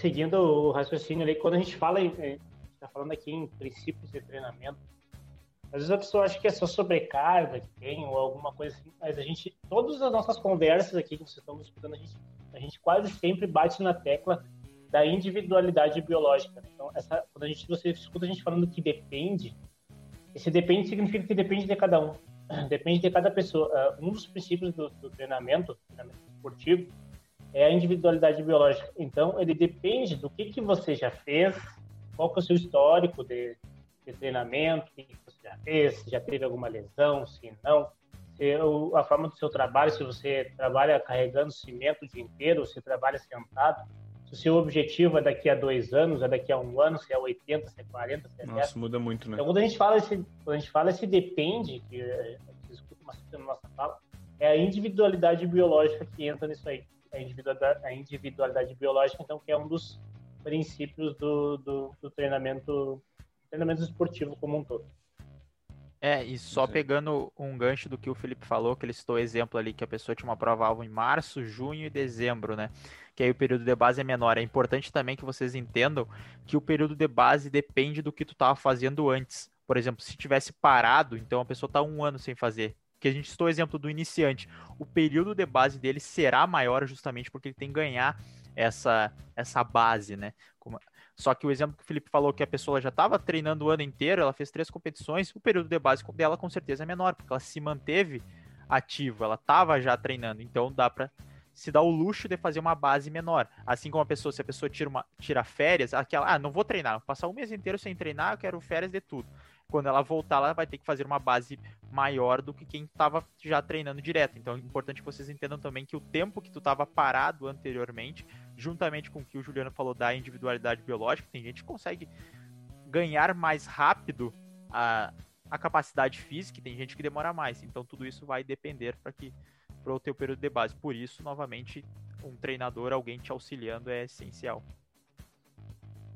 Speaker 4: Seguindo o raciocínio ali, quando a gente fala, está falando aqui em princípios de treinamento, às vezes a pessoa acha que é só sobrecarga que tem ou alguma coisa assim, mas a gente, todas as nossas conversas aqui que vocês estão escutando, a gente, a gente quase sempre bate na tecla da individualidade biológica. Então, essa, quando a gente, você escuta a gente falando que depende, esse depende significa que depende de cada um. depende de cada pessoa. Uh, um dos princípios do, do treinamento, treinamento esportivo, é a individualidade biológica. Então, ele depende do que, que você já fez, qual que é o seu histórico de, de treinamento, o que, que você já fez, se já teve alguma lesão, se não, se a forma do seu trabalho, se você trabalha carregando cimento o dia inteiro, se trabalha sentado, se o seu objetivo é daqui a dois anos, é daqui a um ano, se é 80, se é 40, se é
Speaker 3: Nossa, 10. muda muito, né?
Speaker 4: Então, quando a gente fala esse, quando a gente fala esse depende, que você escuta bastante na nossa fala, é a individualidade biológica que entra nisso aí. A individualidade, a individualidade biológica, então, que é um dos princípios do, do, do treinamento, treinamento esportivo como um todo.
Speaker 2: É, e só pegando um gancho do que o Felipe falou, que ele citou o exemplo ali que a pessoa tinha uma prova-alvo em março, junho e dezembro, né? Que aí o período de base é menor. É importante também que vocês entendam que o período de base depende do que tu estava fazendo antes. Por exemplo, se tivesse parado, então a pessoa está um ano sem fazer. Que a gente citou o exemplo do iniciante. O período de base dele será maior justamente porque ele tem que ganhar essa, essa base, né? Como, só que o exemplo que o Felipe falou que a pessoa já estava treinando o ano inteiro, ela fez três competições, o período de base dela com certeza é menor, porque ela se manteve ativa, ela estava já treinando, então dá para se dar o luxo de fazer uma base menor. Assim como a pessoa, se a pessoa tira, uma, tira férias, aquela, ah, não vou treinar, vou passar um mês inteiro sem treinar, eu quero férias de tudo quando ela voltar, ela vai ter que fazer uma base maior do que quem estava já treinando direto. Então é importante que vocês entendam também que o tempo que tu estava parado anteriormente, juntamente com o que o Juliano falou da individualidade biológica, tem gente que consegue ganhar mais rápido a, a capacidade física, tem gente que demora mais. Então tudo isso vai depender para que para o teu período de base. Por isso, novamente, um treinador, alguém te auxiliando é essencial.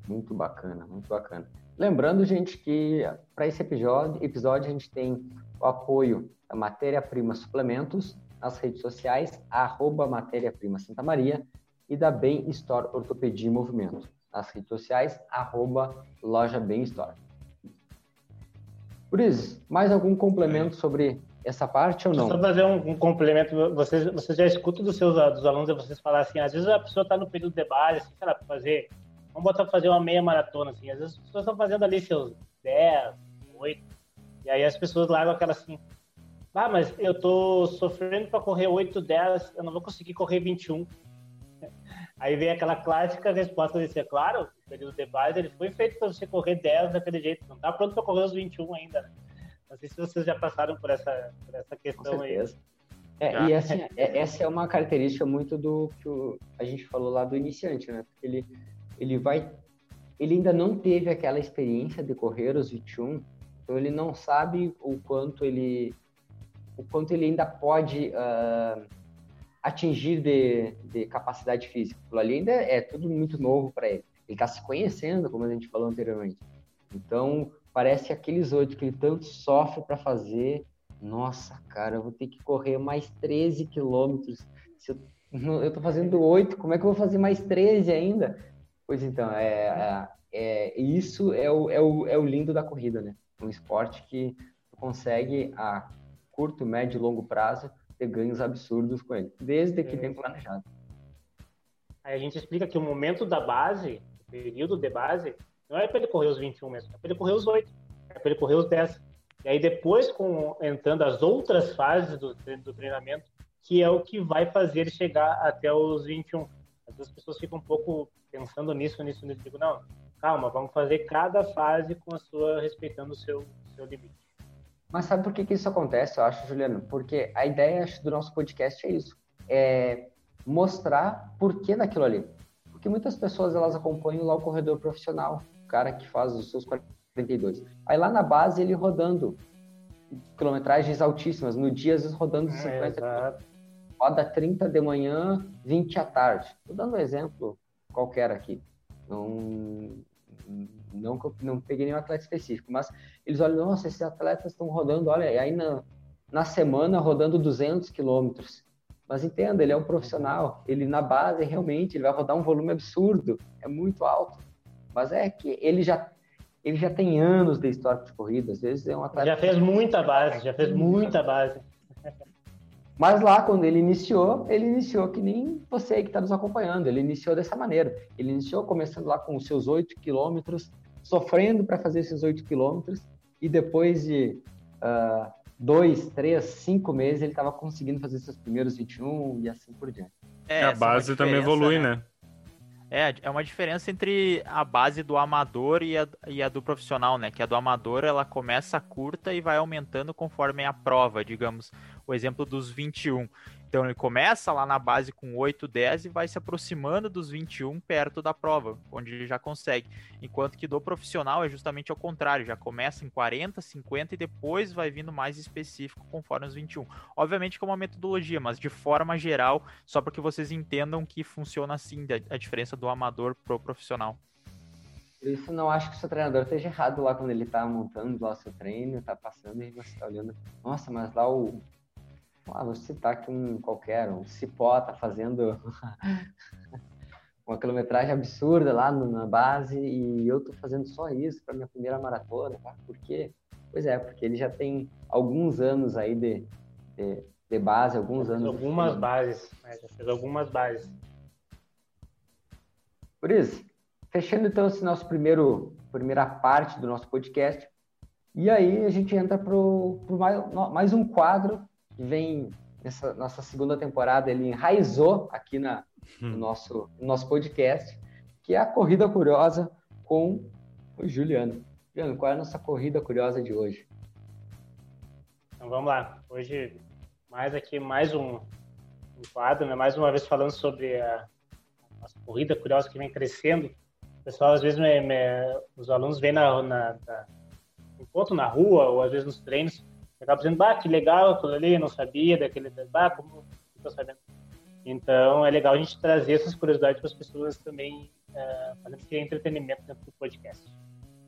Speaker 1: Muito bacana, muito bacana. Lembrando, gente, que para esse episódio, episódio a gente tem o apoio da Matéria Prima Suplementos nas redes sociais, arroba Matéria Prima Santa Maria e da Bem Store Ortopedia e Movimento nas redes sociais, arroba Loja Bem Store. Isso, mais algum complemento sobre essa parte ou não?
Speaker 4: Só fazer um, um, complemento. Vocês, vocês já escutam dos seus dos alunos vocês falar assim, às vezes a pessoa está no período de base, assim, sei lá, para fazer, vamos botar fazer uma meia maratona, assim, às vezes as pessoas estão fazendo ali seus 10, 8, e aí as pessoas largam aquela assim, ah, mas eu tô sofrendo para correr 8, 10, eu não vou conseguir correr 21. Aí vem aquela clássica resposta de ser, claro, o período de base ele foi feito para você correr 10 daquele jeito, não tá pronto para correr os 21 ainda, né? Não sei se vocês já passaram por essa, por essa questão aí.
Speaker 1: É, e assim, é, essa é uma característica muito do que o, a gente falou lá do iniciante, né? Porque ele, ele vai. Ele ainda não teve aquela experiência de correr os 21, então ele não sabe o quanto ele. O quanto ele ainda pode uh, atingir de, de capacidade física. Aquilo ali ainda é tudo muito novo para ele. Ele está se conhecendo, como a gente falou anteriormente. Então, parece aqueles oito que ele tanto sofre para fazer. Nossa, cara, eu vou ter que correr mais 13 quilômetros. Eu, eu tô fazendo oito, como é que eu vou fazer mais 13 ainda? Pois então, é, é, é isso é o, é, o, é o lindo da corrida, né? Um esporte que consegue a curto, médio e longo prazo ter ganhos absurdos com ele, desde que bem planejado.
Speaker 4: Aí a gente explica que o momento da base, o período de base, não é para ele correr os 21 mesmo, é para ele correr os 8, é para ele correr os 10. E aí depois, com, entrando as outras fases do, do treinamento, que é o que vai fazer ele chegar até os 21. Às vezes as pessoas ficam um pouco pensando nisso, nisso, nisso. Digo, não, calma, vamos fazer cada fase com a sua, respeitando o seu, seu limite.
Speaker 1: Mas sabe por que, que isso acontece, eu acho, Juliano? Porque a ideia acho, do nosso podcast é isso. É mostrar por que daquilo ali. Porque muitas pessoas elas acompanham lá o corredor profissional cara que faz os seus 42. Aí lá na base ele rodando quilometragens altíssimas, no dia às vezes rodando 50 é, roda 30 de manhã, 20 à tarde. Estou dando um exemplo qualquer aqui. Não, não, não peguei nenhum atleta específico, mas eles olham, nossa, esses atletas estão rodando, olha, aí na, na semana rodando 200 quilômetros. Mas entenda, ele é um profissional, ele na base realmente ele vai rodar um volume absurdo, é muito alto. Mas é que ele já ele já tem anos de história de corrida, às vezes é um atleta.
Speaker 4: Já fez muita base, já fez muita base.
Speaker 1: Mas lá, quando ele iniciou, ele iniciou que nem você que está nos acompanhando, ele iniciou dessa maneira. Ele iniciou começando lá com os seus 8 quilômetros, sofrendo para fazer esses 8 quilômetros, e depois de uh, dois, três, cinco meses, ele estava conseguindo fazer seus primeiros 21 e assim por diante.
Speaker 3: É, a base também evolui, né? né?
Speaker 2: É, é uma diferença entre a base do amador e a, e a do profissional, né? Que a do amador ela começa curta e vai aumentando conforme a prova, digamos, o exemplo dos 21. Então ele começa lá na base com 8, 10 e vai se aproximando dos 21 perto da prova, onde ele já consegue. Enquanto que do profissional é justamente ao contrário, já começa em 40, 50 e depois vai vindo mais específico conforme os 21. Obviamente que é uma metodologia, mas de forma geral, só para que vocês entendam que funciona assim a diferença do amador pro profissional.
Speaker 1: Isso não acho que o seu treinador esteja errado lá quando ele tá montando lá o seu treino, tá passando e você tá olhando, nossa, mas lá o ah, vou citar aqui um qualquer, um Cipó tá fazendo uma quilometragem absurda lá na base e eu tô fazendo só isso para minha primeira maratona, tá? Por quê? Pois é, porque ele já tem alguns anos aí de, de, de base, alguns anos.
Speaker 4: Algumas bases, né? já fez algumas bases.
Speaker 1: Por isso, fechando então esse nosso primeiro, primeira parte do nosso podcast, e aí a gente entra para mais, mais um quadro vem nessa nossa segunda temporada, ele enraizou aqui na, no, hum. nosso, no nosso podcast, que é a Corrida Curiosa com o Juliano. Juliano, qual é a nossa corrida curiosa de hoje?
Speaker 4: Então vamos lá. Hoje, mais aqui, mais um, um quadro, né? mais uma vez falando sobre a, a nossa corrida curiosa que vem crescendo. O pessoal, às vezes, me, me, os alunos vêm na, na, na, encontro na rua ou às vezes nos treinos acaba dizendo, bah, que legal aquilo ali, não sabia daquele, bah, como estou sabendo. Então, é legal a gente trazer essas curiosidades para as pessoas também, uh, fazendo esse entretenimento dentro do podcast.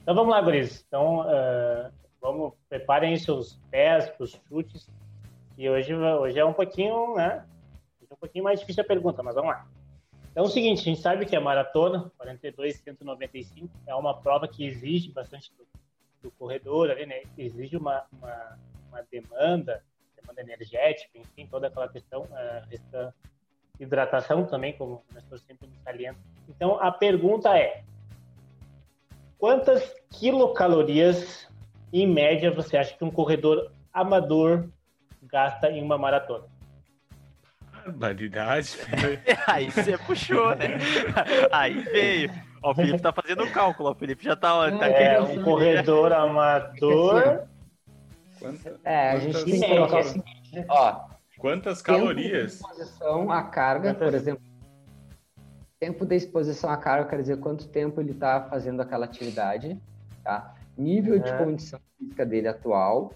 Speaker 4: Então vamos lá, guris. Então uh, vamos preparem seus pés para os chutes. E hoje, hoje é um pouquinho, né? É um pouquinho mais difícil a pergunta, mas vamos lá. Então é o seguinte, a gente sabe que a maratona 42 195 é uma prova que exige bastante do, do corredor ali, né? Exige uma, uma, uma, demanda, demanda energética, enfim, toda aquela questão, uh, hidratação também, como nós estou sempre nos saliento. Então a pergunta é: quantas quilocalorias em média você acha que um corredor amador gasta em uma maratona?
Speaker 3: Barbaridade.
Speaker 2: Aí você puxou, né? Aí veio. Ó, o Felipe tá fazendo o cálculo, o Felipe já tá. tá
Speaker 4: é, um corredor amador.
Speaker 1: Quanta, é, a gente tem que colocar assim, ó.
Speaker 3: Quantas calorias?
Speaker 1: Tempo de exposição à carga, por exemplo. Tempo de exposição à carga quer dizer quanto tempo ele está fazendo aquela atividade, tá? Nível de é. condição física dele atual,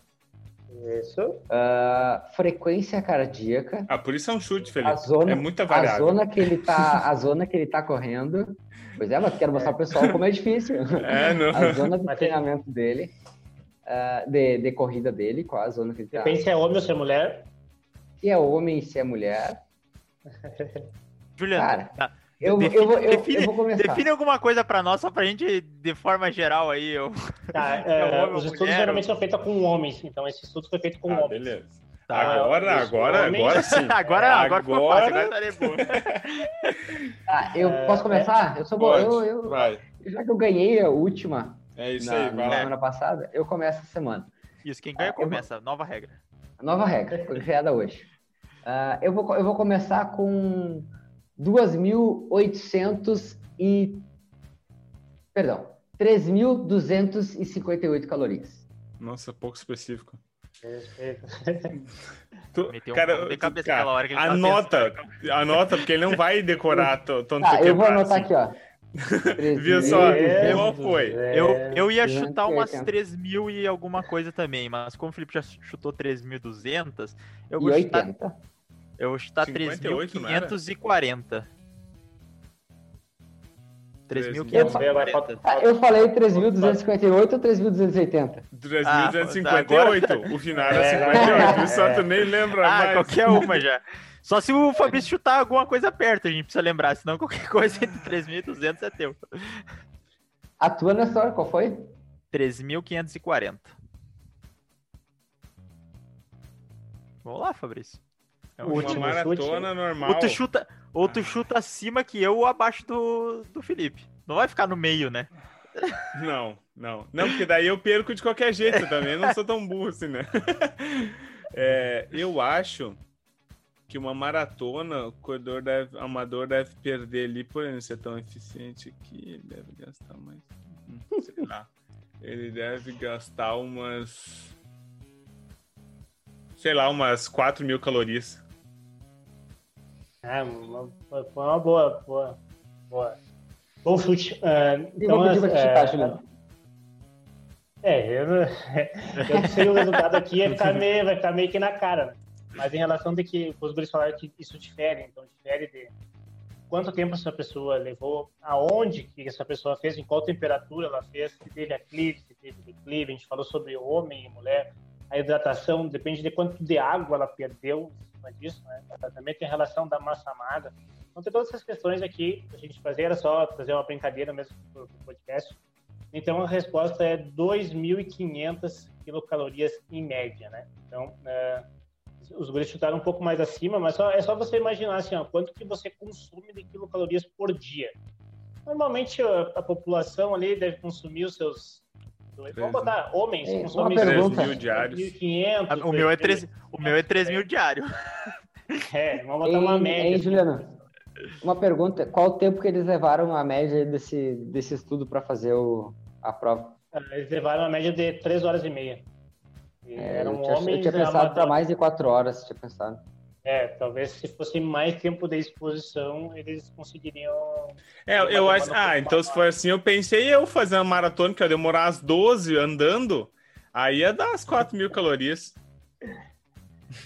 Speaker 4: isso.
Speaker 1: Uh, frequência cardíaca.
Speaker 3: Ah, por isso é um chute, Felipe. A zona, é muita variável.
Speaker 1: A zona que ele tá, a zona que ele tá correndo. Pois é, mas quero mostrar pro pessoal como é difícil.
Speaker 3: É, não.
Speaker 1: A zona de treinamento dele, uh, de, de corrida dele, qual a zona que ele tá.
Speaker 4: Depende se é homem ou se é mulher.
Speaker 1: Se é homem e se é mulher.
Speaker 2: Juliano, Cara, tá.
Speaker 1: Eu, define, eu, vou, eu, define, eu vou começar.
Speaker 2: Define alguma coisa para nós, só pra gente, de forma geral aí. Eu...
Speaker 4: Tá, é, os estudos mulher, geralmente são feitos com homens, então esse estudo foi feito com ah, homens. Beleza.
Speaker 3: Tá, agora, agora, homens... agora sim.
Speaker 2: agora, agora, agora fácil, agora bom.
Speaker 1: tá, eu é, posso começar? Eu sou bom. Eu, eu. Já que eu ganhei a última.
Speaker 3: É isso na, aí, vai
Speaker 1: na semana passada, eu começo essa semana.
Speaker 2: Isso, quem ganha ah, começa, vou... nova regra.
Speaker 1: Nova regra, foi criada hoje. Uh, eu, vou, eu vou começar com 2.800 e... Perdão, 3.258 calorias.
Speaker 3: Nossa, pouco específico.
Speaker 2: tu, cara, de cabeça cara, hora que ele
Speaker 3: tá anota, tá anota, porque ele não vai decorar tanto
Speaker 1: ah, Eu vou anotar assim. aqui, ó.
Speaker 3: Viu só? Qual foi?
Speaker 2: Eu, eu ia chutar umas 3 mil e alguma coisa também, mas como o Felipe já chutou 3.200, eu vou chutar eu vou chutar 3.540. 3.540.
Speaker 1: Eu falei 3.258 ou 3.280?
Speaker 3: 3.258. Ah, o final era 58. É, só tu nem lembra
Speaker 2: ah,
Speaker 3: mais.
Speaker 2: qualquer uma já. Só se o Fabrício chutar alguma coisa perto, a gente precisa lembrar. Senão qualquer coisa entre 3.200 é teu.
Speaker 1: A tua, Nestor, qual foi?
Speaker 2: 3.540. Vamos lá, Fabrício.
Speaker 3: É uma último maratona chute. normal. Ou
Speaker 2: tu, chuta, ou tu chuta acima que eu ou abaixo do, do Felipe. Não vai ficar no meio, né?
Speaker 3: Não, não. Não, porque daí eu perco de qualquer jeito também. Eu não sou tão burro assim, né? É, eu acho que uma maratona, o corredor deve, amador deve perder ali, por ele ser tão eficiente aqui, ele deve gastar mais. Hum, sei lá. Ele deve gastar umas. Sei lá, umas 4 mil calorias.
Speaker 4: É, uma, foi uma boa, boa, boa. Bom chute. Uh, então,
Speaker 1: eu vou
Speaker 4: uh, é, eu não, eu não sei o resultado aqui, vai ficar, meio, vai ficar meio que na cara. Mas em relação de que os guris falaram que isso difere, então difere de quanto tempo essa pessoa levou, aonde que essa pessoa fez, em qual temperatura ela fez, se teve aclive, se teve declive, a gente falou sobre homem e mulher, a hidratação depende de quanto de água ela perdeu, cima disso, né? Também tem relação da massa magra. Então, tem todas essas questões aqui. A gente fazer era só fazer uma brincadeira mesmo para o podcast. Então, a resposta é 2.500 quilocalorias em média, né? Então, é, os guris chutaram um pouco mais acima, mas só, é só você imaginar assim, ó, quanto que você consome de quilocalorias por dia. Normalmente, a, a população ali deve consumir os seus Vamos botar homens, é, consomem
Speaker 3: 3 mil diários.
Speaker 2: 1.500. O meu é 3, o meu é 3 mil diário.
Speaker 4: É, vamos botar uma média. Ei,
Speaker 1: Juliana, uma pergunta: qual o tempo que eles levaram a média desse, desse estudo para fazer o, a prova?
Speaker 4: Eles levaram a média de 3 horas e meia.
Speaker 1: É, eram eu tinha, homens. Eu tinha pensado para mais de 4 horas, tinha pensado.
Speaker 4: É, talvez se fosse mais tempo de exposição, eles conseguiriam.
Speaker 3: É, eu acho. Ah, então se for assim, eu pensei eu fazer uma maratona que ia demorar as 12 andando, aí ia dar as 4 mil calorias.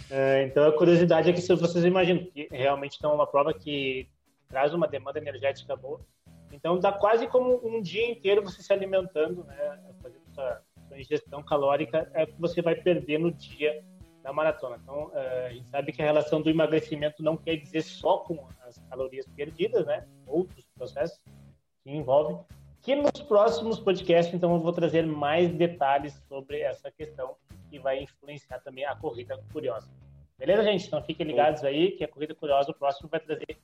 Speaker 4: É, então a curiosidade é que se vocês imaginam que realmente é uma prova que traz uma demanda energética boa, Então dá quase como um dia inteiro você se alimentando, né? Fazendo sua, sua ingestão calórica é o que você vai perder no dia da maratona. Então uh, a gente sabe que a relação do emagrecimento não quer dizer só com as calorias perdidas, né? Outros processos que envolvem. Que nos próximos podcasts, então, eu vou trazer mais detalhes sobre essa questão que vai influenciar também a corrida curiosa. Beleza, gente? Então fiquem ligados aí que a corrida curiosa, o próximo vai trazer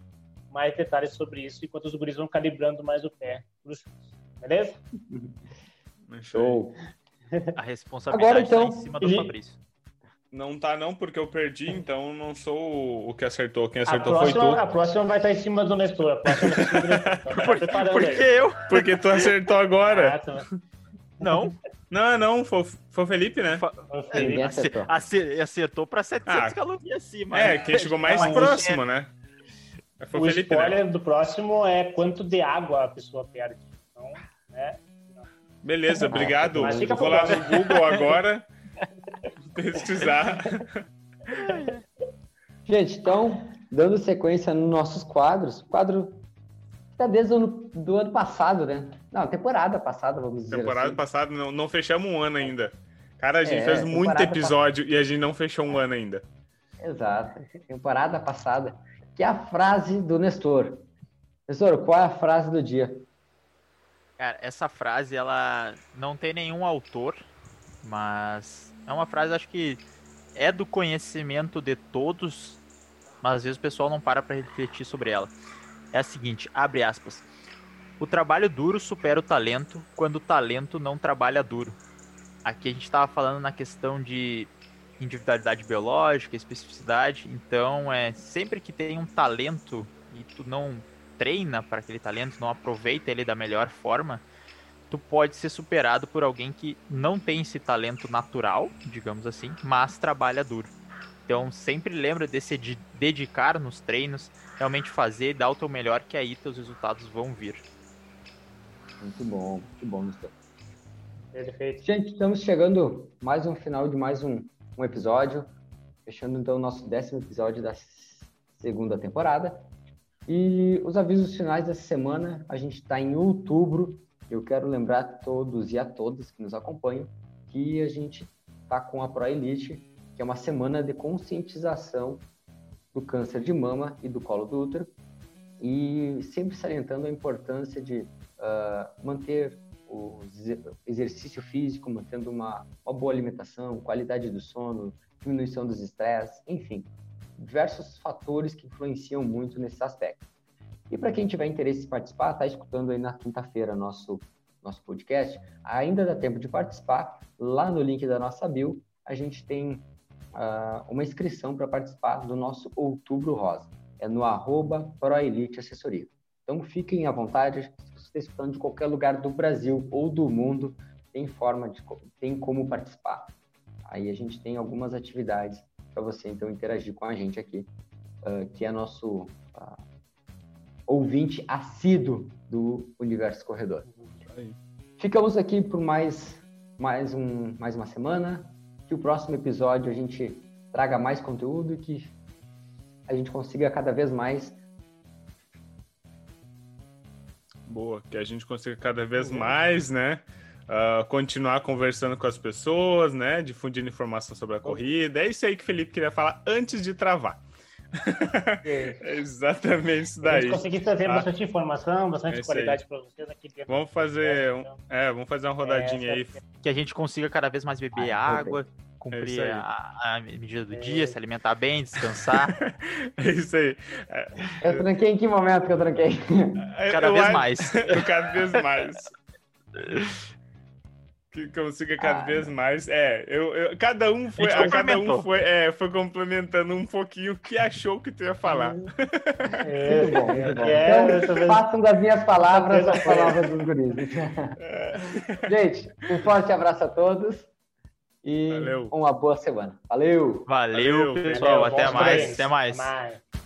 Speaker 4: mais detalhes sobre isso, enquanto os guris vão calibrando mais o pé para os chutes. Beleza?
Speaker 2: Show! A responsabilidade Agora, então, tá em cima do Fabrício.
Speaker 3: Não tá não, porque eu perdi, então não sou o que acertou. Quem acertou próxima, foi tu.
Speaker 4: A próxima vai estar em cima do Nestor. A próxima vai estar Nestor.
Speaker 3: Tá Por, que eu? Porque tu acertou agora. Ah, tá.
Speaker 2: Não.
Speaker 3: Não, não, foi, foi o Felipe, né?
Speaker 2: Foi Felipe. Acertou. acertou para 700 ah, calorias acima.
Speaker 3: É, quem chegou mais próximo, né?
Speaker 4: Foi o Felipe, né? spoiler né? do próximo é quanto de água a pessoa perde. Então, né?
Speaker 3: Beleza, obrigado. Vou lá no Google agora pesquisar.
Speaker 1: Gente, então, dando sequência nos nossos quadros, quadro está desde o ano, do ano passado, né? Não, temporada passada, vamos dizer
Speaker 3: Temporada
Speaker 1: assim.
Speaker 3: passada, não, não fechamos um ano ainda. Cara, a gente é, fez muito episódio passada. e a gente não fechou um ano ainda.
Speaker 1: Exato, temporada passada que é a frase do Nestor. Nestor, qual é a frase do dia?
Speaker 2: Cara, essa frase, ela não tem nenhum autor, mas é uma frase, acho que é do conhecimento de todos, mas às vezes o pessoal não para para refletir sobre ela. É a seguinte, abre aspas. O trabalho duro supera o talento quando o talento não trabalha duro. Aqui a gente estava falando na questão de individualidade biológica, especificidade. Então, é sempre que tem um talento e tu não treina para aquele talento, não aproveita ele da melhor forma, tu pode ser superado por alguém que não tem esse talento natural, digamos assim, mas trabalha duro. Então, sempre lembra de se dedicar nos treinos, realmente fazer, dar o teu melhor, que aí teus resultados vão vir.
Speaker 1: Muito bom, muito bom, Gustavo. Perfeito. Gente, estamos chegando mais um final de mais um um episódio, fechando então o nosso décimo episódio da segunda temporada. E os avisos finais dessa semana, a gente está em outubro. Eu quero lembrar a todos e a todas que nos acompanham que a gente está com a Pro Elite, que é uma semana de conscientização do câncer de mama e do colo do útero, e sempre salientando a importância de uh, manter o exercício físico, mantendo uma, uma boa alimentação, qualidade do sono, diminuição dos estresses, enfim, diversos fatores que influenciam muito nesse aspecto. E para quem tiver interesse em participar, está escutando aí na quinta-feira nosso nosso podcast, ainda dá tempo de participar. Lá no link da nossa bio, a gente tem uh, uma inscrição para participar do nosso Outubro Rosa. É no arroba ProElite Assessoria. Então fiquem à vontade, está escutando de qualquer lugar do Brasil ou do mundo, tem forma de tem como participar. Aí a gente tem algumas atividades para você então interagir com a gente aqui, uh, que é nosso uh, ouvinte assíduo do Universo Corredor. Ficamos aqui por mais mais um mais uma semana. Que o próximo episódio a gente traga mais conteúdo e que a gente consiga cada vez mais
Speaker 3: Boa, que a gente consiga cada vez mais, né? Uh, continuar conversando com as pessoas, né? Difundindo informação sobre a corrida. É isso aí que o Felipe queria falar antes de travar. É. é exatamente isso daí. A gente
Speaker 4: conseguir trazer ah, bastante informação, bastante é qualidade para vocês aqui dentro.
Speaker 3: Vamos fazer, um, é, vamos fazer uma rodadinha é, aí.
Speaker 2: Que a gente consiga cada vez mais beber ah, água, cumprir é a, a, medida do é. dia, se alimentar bem, descansar.
Speaker 3: é isso aí.
Speaker 1: Eu tranquei em que momento que eu tranquei?
Speaker 2: Cada eu, vez eu, mais.
Speaker 3: cada vez mais. Que consiga cada ah, vez mais. É, eu, eu, cada um foi, a cada um foi, é, foi complementando um pouquinho o que achou que tu ia falar.
Speaker 1: É, bom, é, bom. É, então, façam das minhas palavras as palavras dos guris. É. Gente, um forte abraço a todos. E Valeu. uma boa semana. Valeu!
Speaker 2: Valeu, Valeu pessoal. Até mais. Até mais. Até mais.